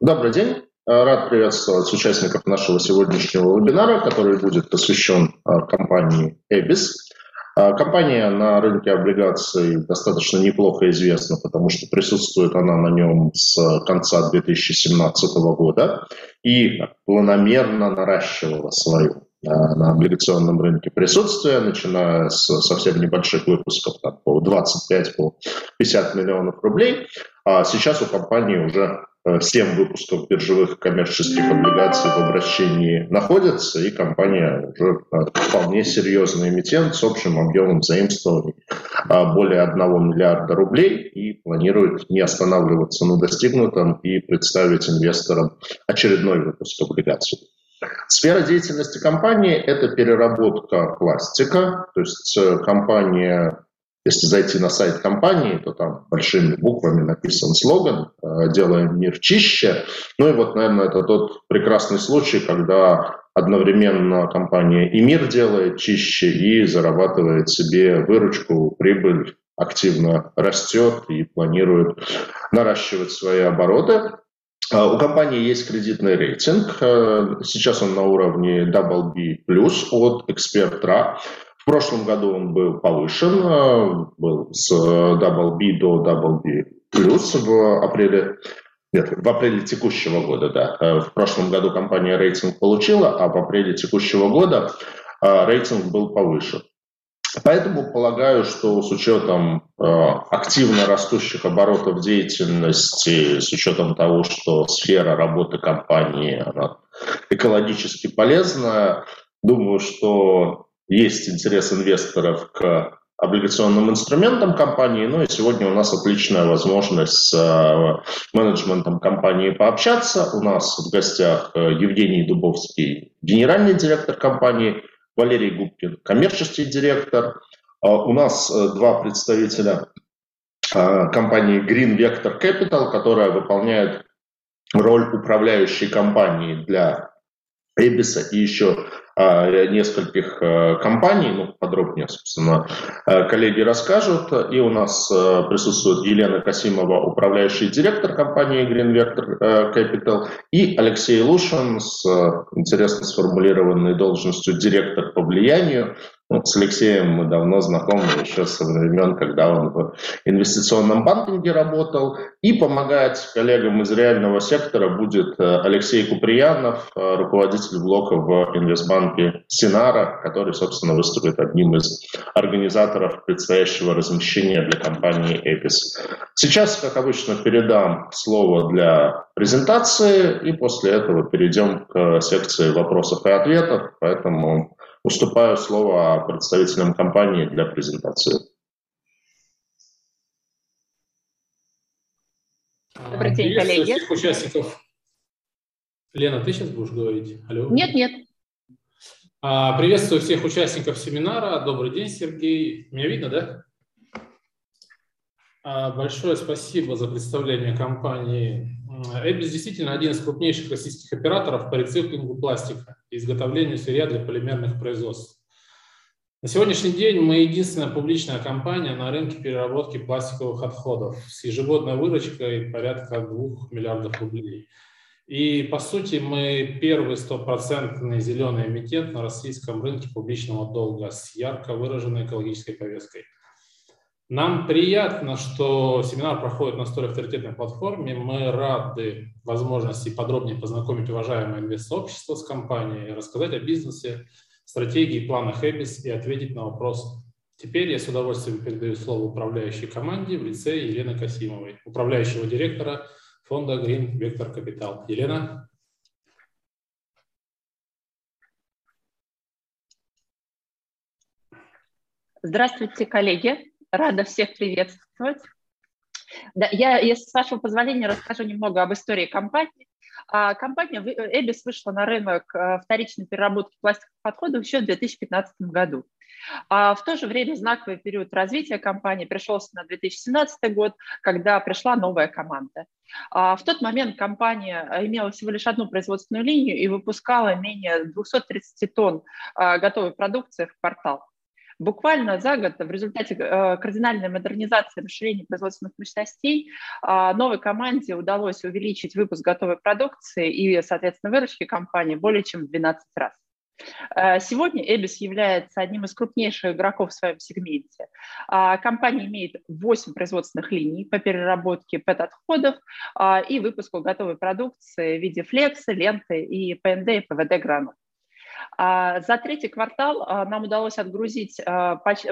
Добрый день. Рад приветствовать участников нашего сегодняшнего вебинара, который будет посвящен компании Ebis. Компания на рынке облигаций достаточно неплохо известна, потому что присутствует она на нем с конца 2017 года и планомерно наращивала свою на облигационном рынке присутствие, начиная с совсем небольших выпусков, там, по 25, по 50 миллионов рублей. А сейчас у компании уже 7 э, выпусков биржевых коммерческих облигаций в обращении находятся, и компания уже э, вполне серьезный эмитент с общим объемом заимствований а, более 1 миллиарда рублей и планирует не останавливаться на достигнутом и представить инвесторам очередной выпуск облигаций. Сфера деятельности компании – это переработка пластика, то есть э, компания если зайти на сайт компании, то там большими буквами написан слоган э, «Делаем мир чище». Ну и вот, наверное, это тот прекрасный случай, когда одновременно компания и мир делает чище, и зарабатывает себе выручку, прибыль, активно растет и планирует наращивать свои обороты. А, у компании есть кредитный рейтинг. Э, сейчас он на уровне BB+, от Expertra. В прошлом году он был повышен, э, был с BB до BB+, в апреле нет, в апреле текущего года, да. Э, в прошлом году компания рейтинг получила, а в апреле текущего года рейтинг был повышен. Поэтому полагаю, что с учетом э, активно растущих оборотов деятельности, с учетом того, что сфера работы компании экологически полезная, думаю, что есть интерес инвесторов к облигационным инструментам компании. Ну и сегодня у нас отличная возможность с э, менеджментом компании пообщаться. У нас в гостях э, Евгений Дубовский, генеральный директор компании – Валерий Губкин, коммерческий директор. А, у нас э, два представителя компании Green Vector Capital, которая выполняет роль управляющей компании для Эбиса и еще нескольких э, компаний, ну, подробнее, собственно, э, коллеги расскажут. И у нас присутствует Елена Касимова, управляющий директор компании Green Vector Capital, и Алексей Лушин с интересно сформулированной должностью директор по влиянию. Ну, с Алексеем мы давно знакомы еще со времен, когда он в инвестиционном банкинге работал. И помогать коллегам из реального сектора будет э, Алексей Куприянов, э, руководитель блока в инвестбанке Синара, который, собственно, выступит одним из организаторов предстоящего размещения для компании Эпис. Сейчас, как обычно, передам слово для презентации, и после этого перейдем к секции вопросов и ответов. Поэтому Уступаю слово представителям компании для презентации. Добрый день, коллеги. Всех участников. Лена, ты сейчас будешь говорить? Алло. Нет, нет. А, приветствую всех участников семинара. Добрый день, Сергей. Меня видно, да? А, большое спасибо за представление компании Эбис действительно один из крупнейших российских операторов по рециклингу пластика и изготовлению сырья для полимерных производств. На сегодняшний день мы единственная публичная компания на рынке переработки пластиковых отходов с ежегодной выручкой порядка 2 миллиардов рублей. И, по сути, мы первый стопроцентный зеленый эмитент на российском рынке публичного долга с ярко выраженной экологической повесткой – нам приятно, что семинар проходит на столь авторитетной платформе. Мы рады возможности подробнее познакомить уважаемое инвест-сообщество с компанией, рассказать о бизнесе, стратегии, планах Эбис и ответить на вопросы. Теперь я с удовольствием передаю слово управляющей команде в лице Елены Касимовой, управляющего директора фонда Green Vector Capital. Елена? Здравствуйте, коллеги. Рада всех приветствовать. Да, я, если с вашего позволения, расскажу немного об истории компании. А, компания Эбис вышла на рынок э, вторичной переработки пластиковых отходов еще в 2015 году. А в то же время знаковый период развития компании пришелся на 2017 год, когда пришла новая команда. А в тот момент компания имела всего лишь одну производственную линию и выпускала менее 230 тонн а, готовой продукции в квартал. Буквально за год в результате э, кардинальной модернизации расширения производственных мощностей э, новой команде удалось увеличить выпуск готовой продукции и, соответственно, выручки компании более чем в 12 раз. Э, сегодня Эбис является одним из крупнейших игроков в своем сегменте. Компания имеет 8 производственных линий по переработке ПЭТ-отходов и выпуску готовой продукции в виде флекса, ленты и ПНД и ПВД гранул. А, за третий квартал нам удалось отгрузить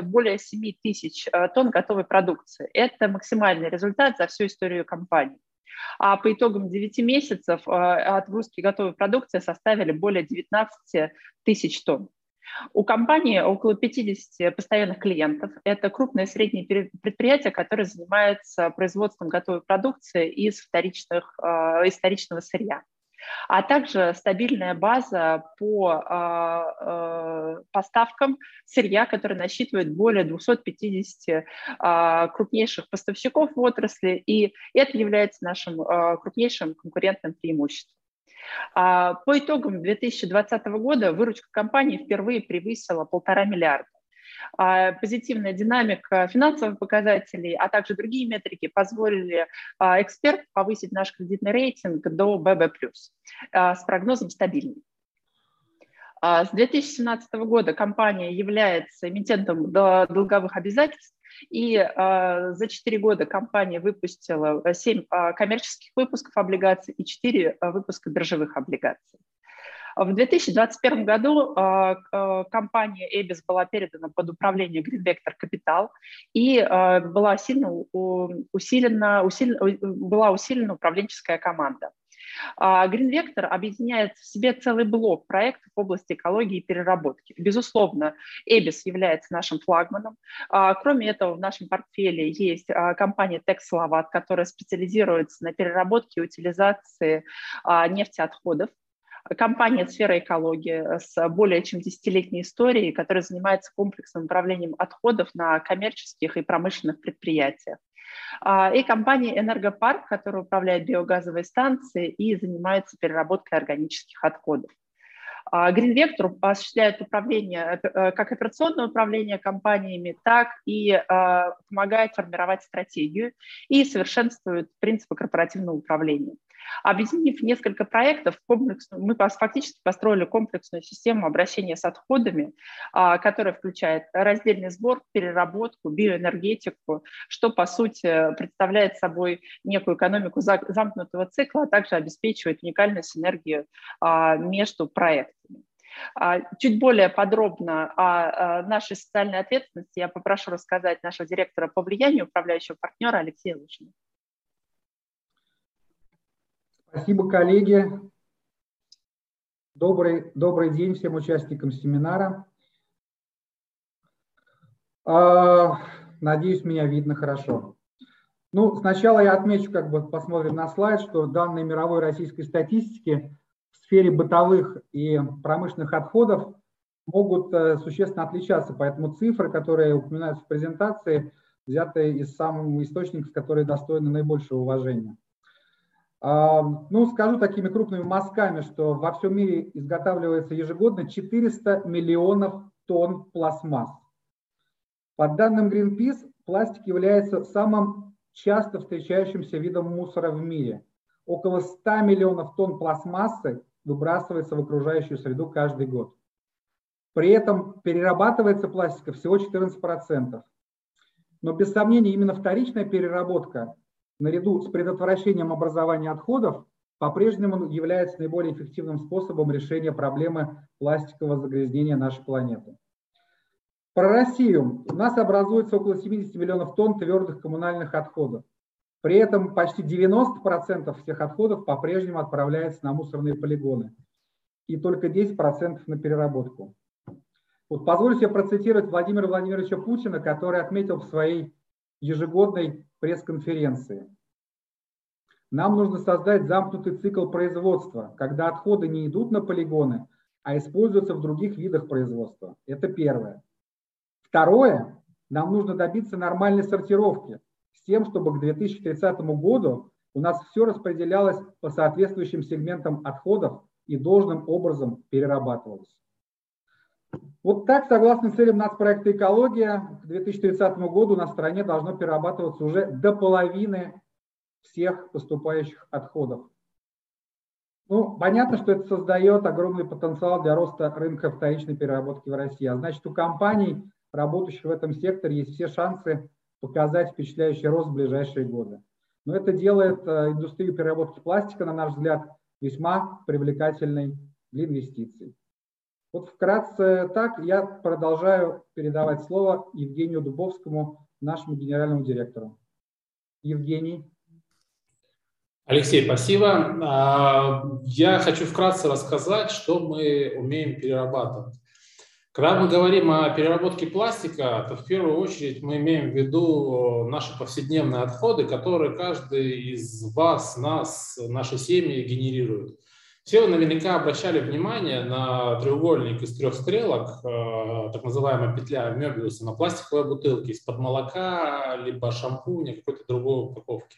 более 7 тысяч тонн готовой продукции. Это максимальный результат за всю историю компании. А по итогам 9 месяцев а, отгрузки готовой продукции составили более 19 тысяч тонн. У компании около 50 постоянных клиентов. Это крупные и средние предприятия, которые занимаются производством готовой продукции из, вторичных, а, из вторичного сырья а также стабильная база по э, поставкам сырья, который насчитывает более 250 э, а, крупнейших поставщиков в отрасли, и это является нашим э, крупнейшим конкурентным преимуществом. По итогам 2020 года выручка компании впервые превысила полтора миллиарда. А, позитивная динамика финансовых показателей, а также другие метрики позволили а, эксперт повысить наш кредитный рейтинг до BB+, а, с прогнозом стабильный. С 2017 года компания является эмитентом долговых обязательств, и за 4 года компания выпустила 7 коммерческих выпусков облигаций и 4 выпуска биржевых облигаций. В 2021 году а, а, компания Эбис была передана под управление Green Vector Capital и а, была сильно усилена, усилена, была усилена управленческая команда. Green Vector объединяет в себе целый блок проектов в области экологии и переработки. Безусловно, Эбис является нашим флагманом. Кроме этого, в нашем портфеле есть компания Texlavat, которая специализируется на переработке и утилизации нефтеотходов компания «Сфера экологии» с более чем десятилетней историей, которая занимается комплексным управлением отходов на коммерческих и промышленных предприятиях. А, и компания «Энергопарк», которая управляет биогазовой станцией и занимается переработкой органических отходов. А, Green Vector осуществляет управление, э, как операционное управление компаниями, так и а, помогает формировать стратегию и совершенствует принципы корпоративного управления. Объединив несколько проектов, мы фактически построили комплексную систему обращения с отходами, а, которая включает раздельный сбор, переработку, биоэнергетику, что, по сути, представляет собой некую экономику замкнутого цикла, а также обеспечивает уникальную синергию а, между проектами. А, чуть более подробно о нашей социальной ответственности я попрошу рассказать нашего директора по влиянию управляющего партнера Алексея Лучина. Спасибо, коллеги. Добрый, добрый день всем участникам семинара. А, надеюсь, меня видно хорошо. Ну, сначала я отмечу, как бы посмотрим на слайд, что данные мировой российской статистики в сфере бытовых и промышленных отходов могут э, существенно отличаться, поэтому цифры, которые упоминаются в презентации, взяты из самых источников, которые достойны наибольшего уважения. Ну, скажу такими крупными мазками, что во всем мире изготавливается ежегодно 400 миллионов тонн пластмасс. По данным Greenpeace, пластик является самым часто встречающимся видом мусора в мире. Около 100 миллионов тонн пластмассы выбрасывается в окружающую среду каждый год. При этом перерабатывается пластика всего 14%. Но без сомнения именно вторичная переработка наряду с предотвращением образования отходов по-прежнему является наиболее эффективным способом решения проблемы пластикового загрязнения нашей планеты. Про Россию. У нас образуется около 70 миллионов тонн твердых коммунальных отходов. При этом почти 90% всех отходов по-прежнему отправляется на мусорные полигоны и только 10% на переработку. Вот позволю себе процитировать Владимира Владимировича Путина, который отметил в своей ежегодной пресс-конференции. Нам нужно создать замкнутый цикл производства, когда отходы не идут на полигоны, а используются в других видах производства. Это первое. Второе, нам нужно добиться нормальной сортировки с тем, чтобы к 2030 году у нас все распределялось по соответствующим сегментам отходов и должным образом перерабатывалось. Вот так, согласно целям нацпроекта «Экология», к 2030 году на стране должно перерабатываться уже до половины всех поступающих отходов. Ну, понятно, что это создает огромный потенциал для роста рынка вторичной переработки в России. А значит, у компаний, работающих в этом секторе, есть все шансы показать впечатляющий рост в ближайшие годы. Но это делает э, индустрию переработки пластика, на наш взгляд, весьма привлекательной для инвестиций. Вот вкратце так я продолжаю передавать слово Евгению Дубовскому, нашему генеральному директору. Евгений. Алексей, спасибо. А, я хочу вкратце рассказать, что мы умеем перерабатывать. Когда мы говорим о переработке пластика, то в первую очередь мы имеем в виду наши повседневные отходы, которые каждый из вас, нас, наши семьи генерирует. Все вы наверняка обращали внимание на треугольник из трех стрелок, э, так называемая петля Мебиуса, на пластиковой бутылке из-под молока, либо шампуня, какой-то другой упаковки.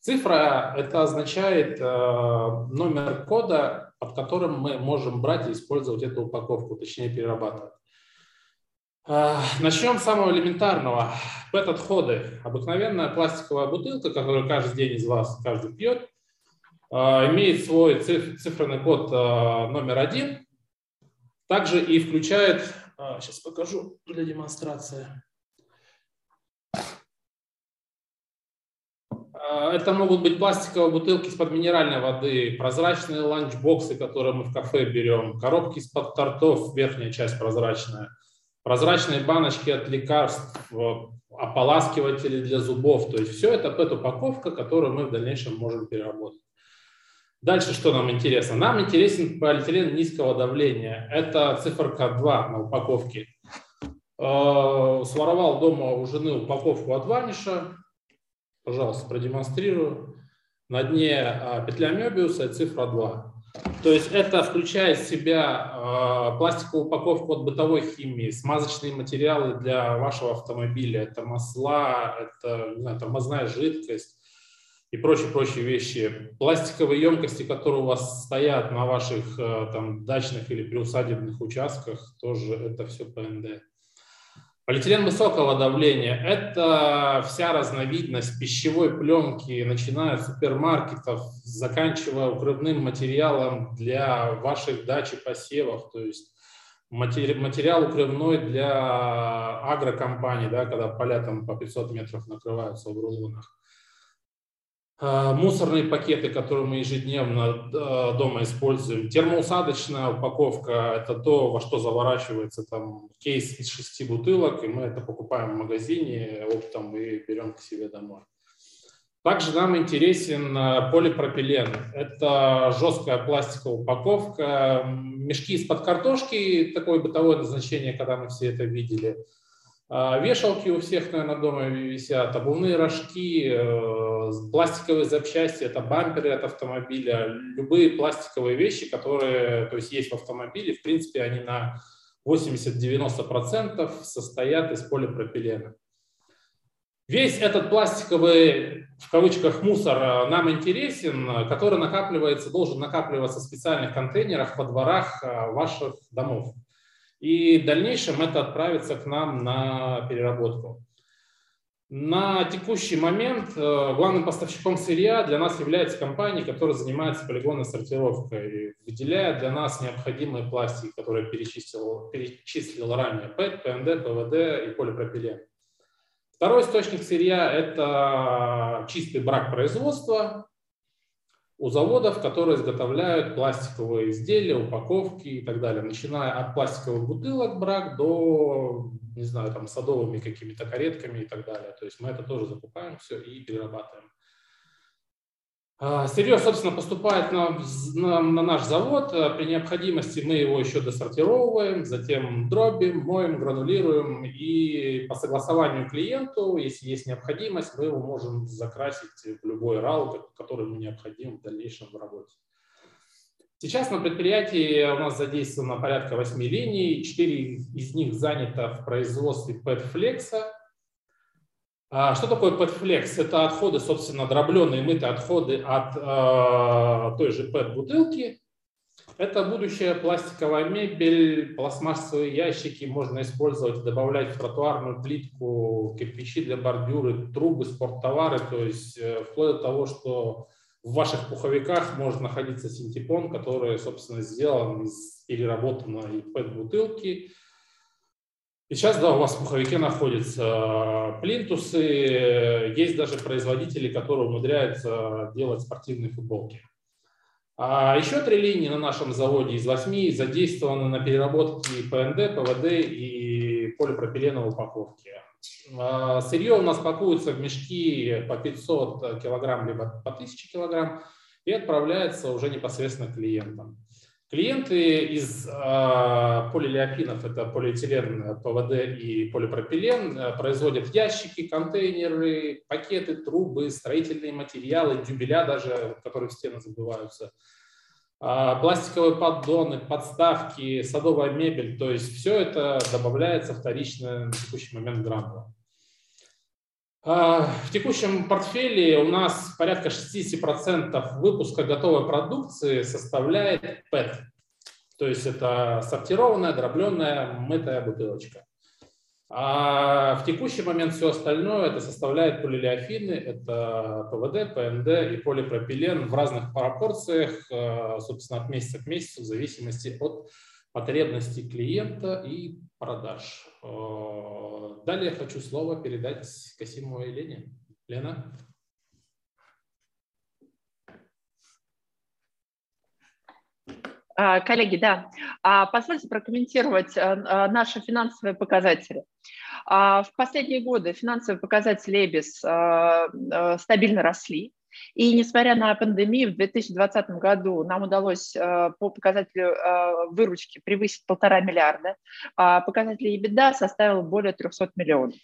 Цифра – это означает э, номер кода, под которым мы можем брать и использовать эту упаковку, точнее перерабатывать. Э, начнем с самого элементарного. ПЭТ-отходы. Обыкновенная пластиковая бутылка, которую каждый день из вас каждый пьет – имеет свой циферный код а, номер один, также и включает, сейчас а, покажу для демонстрации. Это могут быть пластиковые бутылки из-под минеральной воды, прозрачные ланчбоксы, которые мы в кафе берем, коробки из-под тортов, верхняя часть прозрачная, прозрачные баночки от лекарств, ополаскиватели для зубов. То есть все это пэт-упаковка, которую мы в дальнейшем можем переработать. Дальше что нам интересно? Нам интересен полиэтилен низкого давления. Это циферка 2 на упаковке. Э, своровал дома у жены упаковку от ваниша. Пожалуйста, продемонстрирую. На дне э, петля Мебиуса цифра 2. То есть это включает в себя э, пластиковую упаковку от бытовой химии, смазочные материалы для вашего автомобиля, это масла, это знаю, тормозная жидкость, и прочие-прочие вещи. Пластиковые емкости, которые у вас стоят на ваших э, там, дачных или приусадебных участках, тоже это все ПНД. Полиэтилен высокого давления – это вся разновидность пищевой пленки, начиная от супермаркетов, заканчивая укрывным материалом для ваших дач и посевов, то есть материал укрывной для агрокомпаний, да, когда поля там по 500 метров накрываются в рулонах. А, мусорные пакеты, которые мы ежедневно а, дома используем, термоусадочная упаковка – это то, во что заворачивается там кейс из шести бутылок, и мы это покупаем в магазине оптом и берем к себе домой. Также нам интересен а, полипропилен. Это жесткая пластиковая упаковка, мешки из-под картошки, такое бытовое назначение, когда мы все это видели – вешалки у всех, наверное, дома висят, обувные рожки, э, пластиковые запчасти, это бамперы от автомобиля, любые пластиковые вещи, которые то есть, есть в автомобиле, в принципе, они на 80-90% состоят из полипропилена. Весь этот пластиковый, в кавычках, мусор э, нам интересен, который накапливается, должен накапливаться в специальных контейнерах во дворах э, ваших домов. И в дальнейшем это отправится к нам на переработку. На текущий момент э, главным поставщиком сырья для нас является компания, которая занимается полигонной сортировкой, выделяя для нас необходимые пластики, которые перечислил, перечислил ранее, ПЭТ, ПНД, ПВД и полипропилен. Второй источник сырья – это чистый брак производства, у заводов, которые изготовляют пластиковые изделия, упаковки и так далее, начиная от пластиковых бутылок брак до, не знаю, там садовыми какими-то каретками и так далее. То есть мы это тоже закупаем все и перерабатываем. А, сырье, собственно, поступает на, на, на наш завод. А, при необходимости мы его еще досортировываем, затем дробим, моем, гранулируем. И по согласованию клиенту, если есть необходимость, мы его можем закрасить в любой рал, который ему необходим в дальнейшем в работе. Сейчас на предприятии у нас задействовано порядка 8 линий, 4 из них занято в производстве PET-флекса – что такое PET-флекс? Это отходы, собственно, дробленые мытые отходы от э, той же PET-бутылки. Это будущая пластиковая мебель, пластмассовые ящики можно использовать, добавлять в тротуарную плитку, кирпичи для бордюры, трубы, спорттовары, то есть э, вплоть до того, что в ваших пуховиках может находиться синтепон, который, собственно, сделан из переработанной PET-бутылки. И сейчас, да, у вас в пуховике находятся плинтусы, есть даже производители, которые умудряются делать спортивные футболки. А еще три линии на нашем заводе из восьми задействованы на переработке ПНД, ПВД и полипропиленовой упаковки. А, сырье у нас пакуется в мешки по 500 килограмм, либо по 1000 килограмм и отправляется уже непосредственно клиентам. Клиенты из э, полилиопинов, это полиэтилен, ПВД и полипропилен, э, производят ящики, контейнеры, пакеты, трубы, строительные материалы, дюбеля даже, которые в стены забиваются, э, пластиковые поддоны, подставки, садовая мебель. То есть все это добавляется вторично на текущий момент гранула. А, в текущем портфеле у нас порядка 60% выпуска готовой продукции составляет PET. То есть это сортированная, дробленная, мытая бутылочка. А в текущий момент все остальное это составляет полилиофины, это ПВД, ПНД и полипропилен в разных пропорциях, а, собственно, от месяца к месяцу в зависимости от потребностей клиента и продаж. Э, далее хочу слово передать Касимовой Лене. Лена. А, коллеги, да, а, позвольте прокомментировать э, э, наши финансовые показатели. А, в последние годы финансовые показатели ЭБИС стабильно росли. И несмотря на пандемию, в 2020 году нам удалось э, по показателю э, выручки превысить полтора миллиарда, а показатель EBITDA составил более 300 миллионов.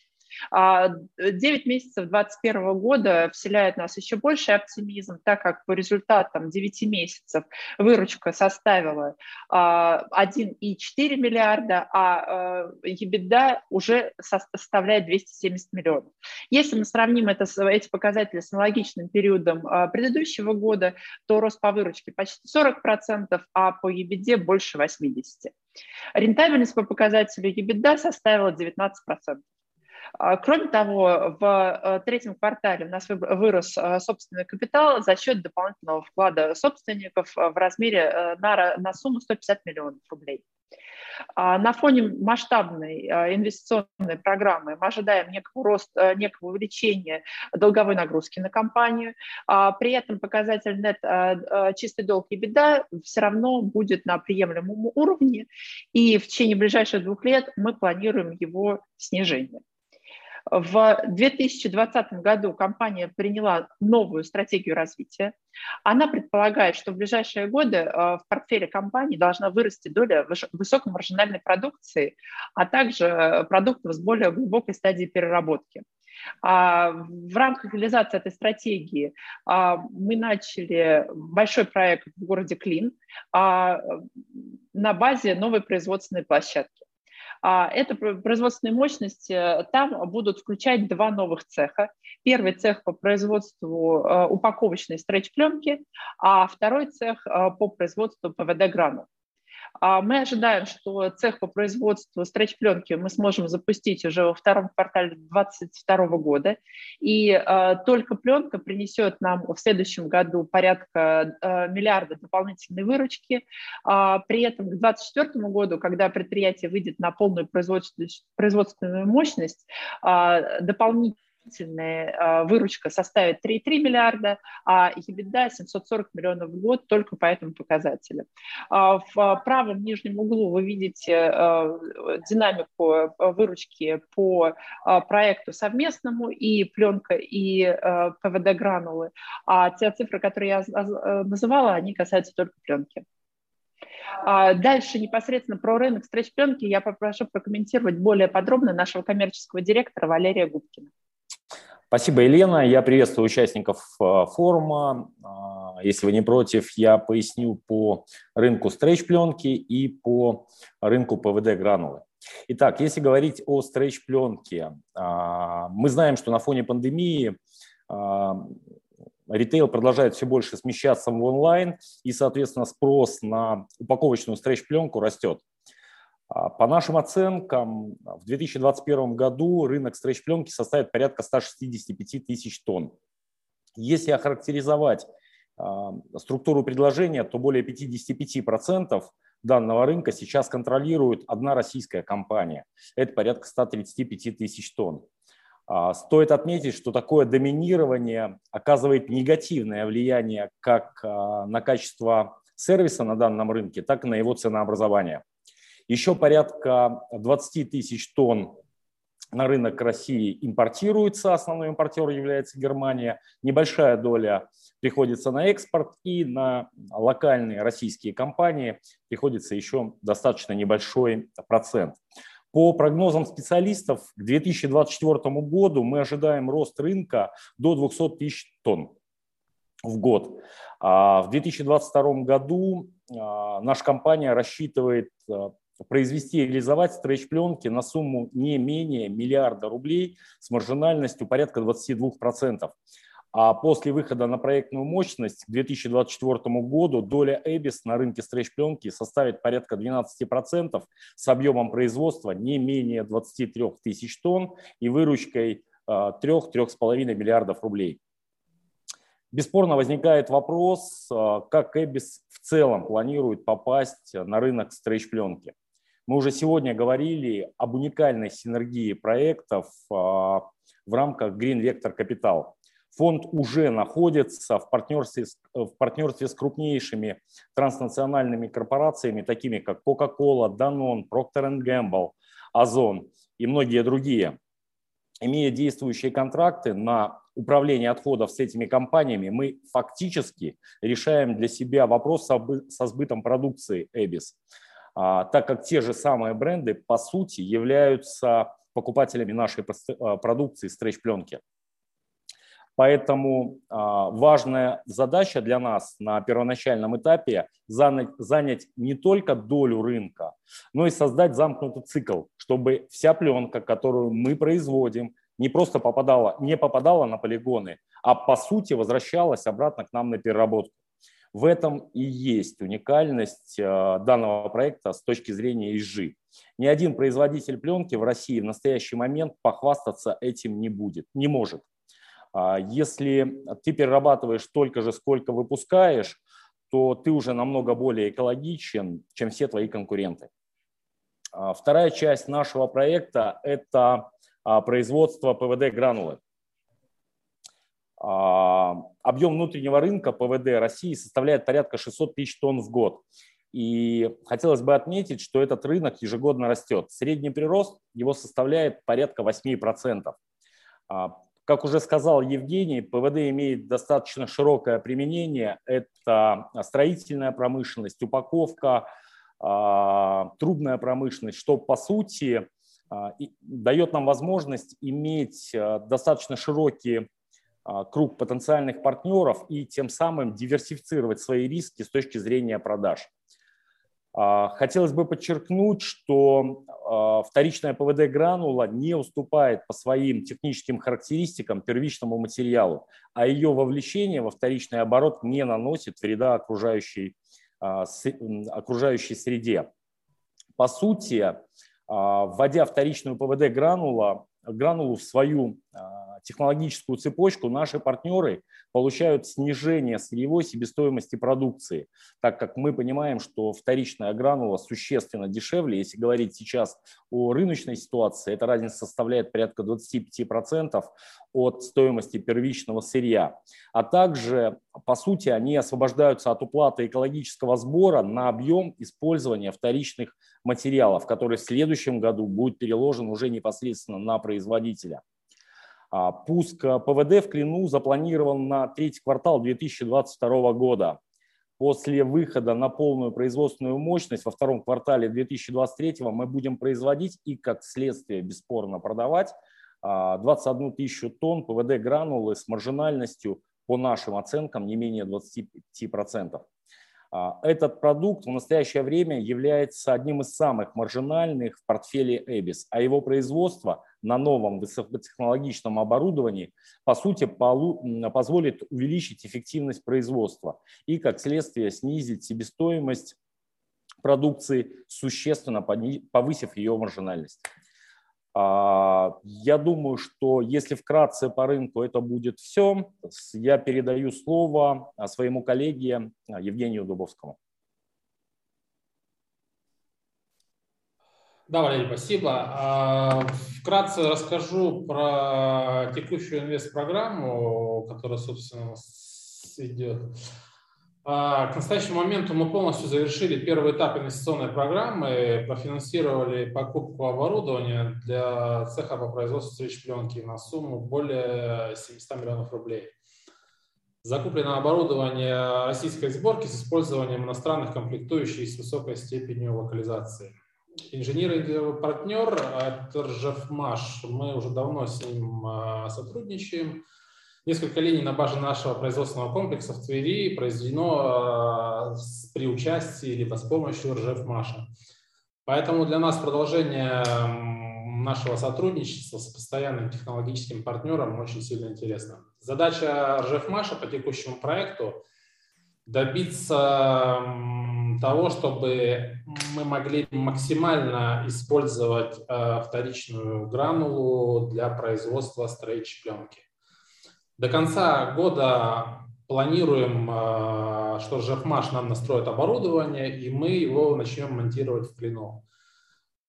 9 а, месяцев 2021 года вселяет нас еще больше оптимизм, так как по результатам 9 месяцев выручка составила 1,4 а, миллиарда, а EBITDA уже составляет 270 миллионов. Если мы сравним это, эти показатели с аналогичным периодом а, предыдущего года, то рост по выручке почти 40%, а по EBITDA больше 80%. Рентабельность по показателю EBITDA составила 19%. А, кроме того, в э, третьем квартале у нас вырос э, собственный капитал за счет дополнительного вклада собственников э, в размере на, на сумму 150 миллионов рублей. А, на фоне масштабной инвестиционной программы мы ожидаем некого роста, некого увеличения долговой нагрузки на компанию. А, при этом показатель нет чистый долг и беда все равно будет на приемлемом уровне, и в течение ближайших двух лет мы планируем его снижение. В 2020 году компания приняла новую стратегию развития. Она предполагает, что в ближайшие годы э, в портфеле компании должна вырасти доля высокомаржинальной продукции, а также продуктов с более глубокой стадией переработки. А, в рамках реализации этой стратегии а, мы начали большой проект в городе Клин а, на базе новой производственной площадки. А, это производственные мощности, э, там будут включать два новых цеха. Первый цех по производству э, упаковочной стретч-пленки, а второй цех э, по производству ПВД-гранул. А мы ожидаем, что цех по производству стретч-пленки мы сможем запустить уже во втором квартале 2022 года. И э, только пленка принесет нам в следующем году порядка э, миллиарда дополнительной выручки. Э, при этом к 2024 году, когда предприятие выйдет на полную производственную, производственную мощность, э, дополнительно дополнительная а, выручка составит 3,3 миллиарда, а EBITDA 740 миллионов в год только по этому показателю. А, в правом нижнем углу вы видите а, динамику выручки по проекту совместному и пленка, и ПВД-гранулы. А те цифры, которые я называла, они касаются только пленки. Дальше непосредственно про рынок стретч-пленки я попрошу прокомментировать более подробно нашего коммерческого директора Валерия Губкина. Спасибо, Елена. Я приветствую участников э, форума. А, если вы не против, я поясню по рынку стрейч-пленки и по рынку ПВД-гранулы. Итак, если говорить о стрейч-пленке, а, мы знаем, что на фоне пандемии а, ритейл продолжает все больше смещаться в онлайн, и, соответственно, спрос на упаковочную стретч-пленку растет. А, по нашим оценкам, в 2021 году рынок стретч-пленки составит порядка 165 тысяч тонн. Если охарактеризовать а, структуру предложения, то более 55% данного рынка сейчас контролирует одна российская компания. Это порядка 135 тысяч тонн. А, стоит отметить, что такое доминирование оказывает негативное влияние как на качество сервиса на данном рынке, так и на его ценообразование. Еще порядка 20 тысяч тонн на рынок России импортируется, основной импортер является Германия. Небольшая доля приходится на экспорт и на локальные российские компании приходится еще достаточно небольшой процент. По прогнозам специалистов, к 2024 году мы ожидаем рост рынка до 200 тысяч тонн в год. А в 2022 году а, наша компания рассчитывает а, произвести и реализовать стретч-пленки на сумму не менее миллиарда рублей с маржинальностью порядка 22%. А после выхода на проектную мощность к 2024 году доля Эбис на рынке стретч-пленки составит порядка 12% с объемом производства не менее 23 тысяч тонн и выручкой 3-3,5 а, миллиардов рублей. Бесспорно возникает вопрос, а, как Эбис в целом планирует попасть на рынок стретч-пленки. Мы уже сегодня говорили об уникальной синергии проектов а, в рамках Green Vector Capital. Фонд уже находится в партнерстве, в партнерстве с крупнейшими транснациональными корпорациями, такими как Coca-Cola, Danone, Procter Gamble, Озон и многие другие. Имея действующие контракты на управление отходов с этими компаниями, мы фактически решаем для себя вопрос со сбытом продукции Эбис. А, так как те же самые бренды, по сути, являются покупателями нашей а, продукции стретч-пленки. Поэтому а, важная задача для нас на первоначальном этапе занять не только долю рынка, но и создать замкнутый цикл, чтобы вся пленка, которую мы производим, не просто попадала, не попадала на полигоны, а по сути возвращалась обратно к нам на переработку. В этом и есть уникальность э, данного проекта с точки зрения ESG. Ни один производитель пленки в России в настоящий момент похвастаться этим не будет, не может. А если ты перерабатываешь столько же, сколько выпускаешь, то ты уже намного более экологичен, чем все твои конкуренты. А вторая часть нашего проекта – это а, производство ПВД-гранулы. А, объем внутреннего рынка ПВД России составляет порядка 600 тысяч тонн в год. И хотелось бы отметить, что этот рынок ежегодно растет. Средний прирост его составляет порядка 8%. А, как уже сказал Евгений, ПВД имеет достаточно широкое применение. Это строительная промышленность, упаковка, а, трубная промышленность, что по сути дает нам возможность иметь достаточно широкие а, круг потенциальных партнеров и тем самым диверсифицировать свои риски с точки зрения продаж. А, хотелось бы подчеркнуть, что а, вторичная ПВД гранула не уступает по своим техническим характеристикам первичному материалу, а ее вовлечение во вторичный оборот не наносит вреда окружающей, окружающей среде. По сути, вводя вторичную ПВД гранула, гранулу в свою а, технологическую цепочку, наши партнеры получают снижение сырьевой себестоимости продукции, так как мы понимаем, что вторичная гранула существенно дешевле. Если говорить сейчас о рыночной ситуации, эта разница составляет порядка 25% от стоимости первичного сырья. А также, по сути, они освобождаются от уплаты экологического сбора на объем использования вторичных материалов, который в следующем году будет переложен уже непосредственно на производителя. А, пуск ПВД в Клину запланирован на третий квартал 2022 года. После выхода на полную производственную мощность во втором квартале 2023 мы будем производить и, как следствие, бесспорно продавать 21 а, тысячу тонн ПВД гранулы с маржинальностью по нашим оценкам не менее 25%. А, этот продукт в настоящее время является одним из самых маржинальных в портфеле Эбис, а его производство на новом высокотехнологичном оборудовании, по сути, позволит увеличить эффективность производства и, как следствие, снизить себестоимость продукции, существенно повысив ее маржинальность. А, я думаю, что если вкратце по рынку это будет все, я передаю слово своему коллеге Евгению Дубовскому. Да, Валерий, спасибо. А, вкратце расскажу про текущую инвест-программу, которая, собственно, идет. А, к настоящему моменту мы полностью завершили первый этап инвестиционной программы, профинансировали покупку оборудования для цеха по производству встреч пленки на сумму более 700 миллионов рублей. Закуплено оборудование российской сборки с использованием иностранных комплектующих с высокой степенью локализации. Инженер партнер это Ржевмаш. Мы уже давно с ним а, сотрудничаем. Несколько линий на базе нашего производственного комплекса в Твери произведено а, при участии либо с помощью Ржевмаша. Поэтому для нас продолжение нашего сотрудничества с постоянным технологическим партнером очень сильно интересно. Задача Ржевмаша по текущему проекту добиться того, чтобы мы могли максимально использовать э, вторичную гранулу для производства стрейч пленки. До конца года планируем, э, что Жефмаш нам настроит оборудование, и мы его начнем монтировать в клину.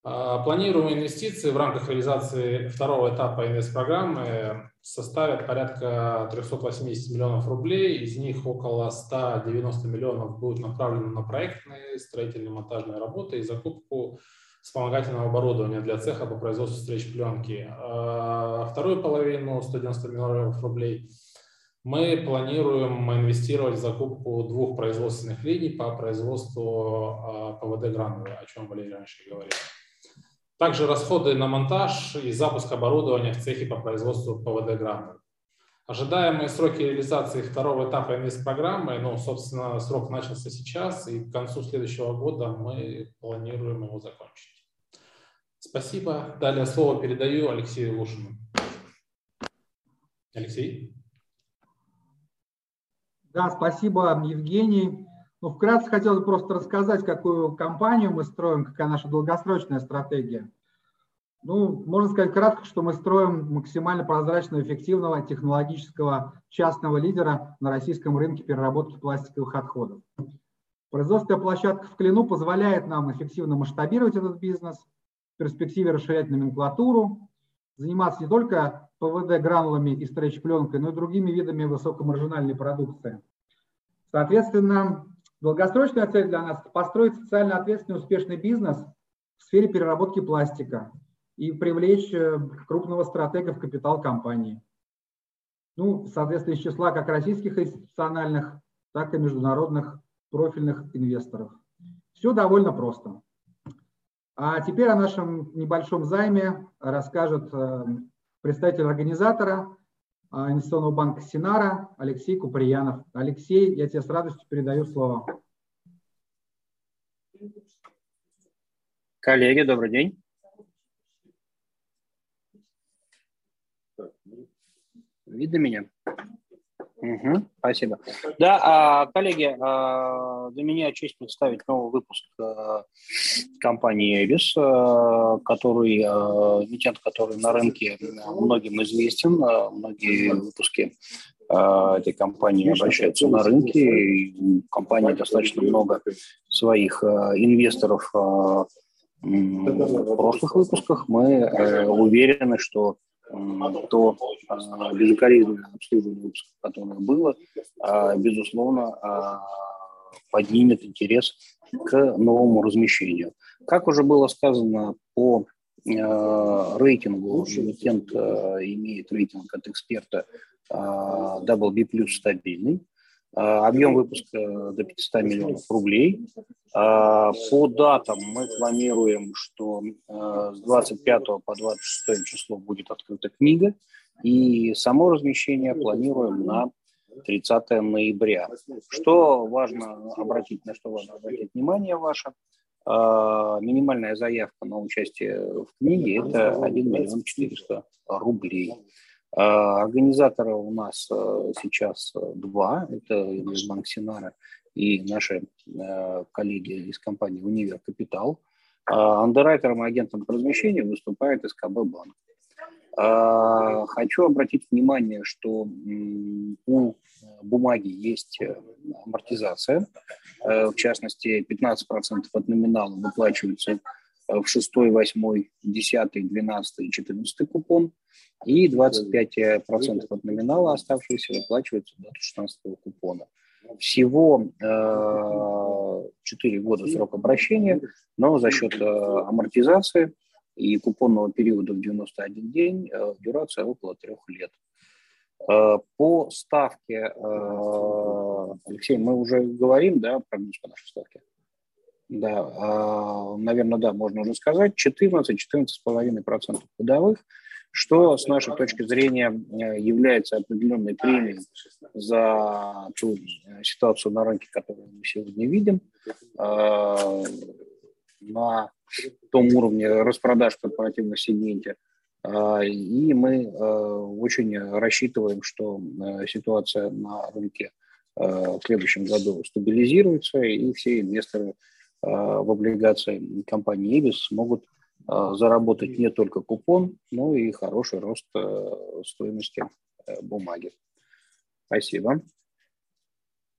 Э, планируем инвестиции в рамках реализации второго этапа инвестпрограммы составят порядка 380 миллионов рублей, из них около 190 миллионов будут направлены на проектные, строительные, монтажные работы и закупку вспомогательного оборудования для цеха по производству встреч пленки. А вторую половину, 190 миллионов рублей, мы планируем инвестировать в закупку двух производственных линий по производству а, ПВД гранулы, о чем Валерий раньше говорил. Также расходы на монтаж и запуск оборудования в цехе по производству ПВД гранул. Ожидаемые сроки реализации второго этапа инвест-программы, ну, собственно, срок начался сейчас, и к концу следующего года мы планируем его закончить. Спасибо. Далее слово передаю Алексею Лушину. Алексей? Да, спасибо, Евгений. Ну, вкратце хотелось просто рассказать, какую компанию мы строим, какая наша долгосрочная стратегия. Ну, можно сказать кратко, что мы строим максимально прозрачного, эффективного технологического частного лидера на российском рынке переработки пластиковых отходов. Производственная площадка в Клину позволяет нам эффективно масштабировать этот бизнес, в перспективе расширять номенклатуру, заниматься не только ПВД гранулами и стрейч-пленкой, но и другими видами высокомаржинальной продукции. Соответственно, Долгосрочная цель для нас – построить социально ответственный успешный бизнес в сфере переработки пластика и привлечь э, крупного стратега в капитал компании. Ну, соответственно, из числа как российских институциональных, так и международных профильных инвесторов. Все довольно просто. А теперь о нашем небольшом займе расскажет э, представитель организатора инвестиционного банка Синара Алексей Куприянов. Алексей, я тебе с радостью передаю слово. Коллеги, добрый день. Видно меня? Угу, спасибо. Да, а, коллеги, а, для меня честь представить новый выпуск а, компании Эвис, который, эмитент, который на рынке многим известен, многие выпуски этой компании обращаются на рынке, и у достаточно много своих инвесторов в прошлых выпусках. Мы э, уверены, что то а, безукоризненное обслуживание которое было, а, безусловно, а, поднимет интерес к новому размещению. Как уже было сказано по рейтингу, эмитент имеет рейтинг от эксперта WB+, стабильный, Объем выпуска до 500 миллионов рублей. По датам мы планируем, что с 25 по 26 число будет открыта книга, и само размещение планируем на 30 ноября. Что важно обратить, на что важно обратить внимание ваше, Минимальная заявка на участие в книге – это 1 миллион 400 рублей. Организаторы у нас сейчас два. Это Банк Синара и наши коллеги из компании «Универ Капитал». Андеррайтером и агентом по размещению выступает СКБ Банк. А, хочу обратить внимание, что у бумаги есть э, амортизация. Э, в частности, 15% от номинала выплачиваются в 6, 8, 10, 12 и 14 купон, и 25% от номинала оставшиеся выплачиваются до 16 купона. Всего 4 э, года срок обращения, но за счет амортизации – и купонного периода в 91 день, э, дюрация около трех лет. Э, по ставке, э, Алексей, мы уже говорим, да, прогноз по нашей ставке? Да, наверное, да, можно уже сказать, 14-14,5% годовых, что с нашей точки зрения является определенной премией за ту ситуацию на рынке, которую мы сегодня видим. На том уровне распродаж в корпоративном сегменте. А, и мы а, очень рассчитываем, что а, ситуация на рынке в следующем году стабилизируется, и все инвесторы в облигации компании «Ибис» смогут заработать не только купон, но и хороший рост стоимости бумаги. Спасибо.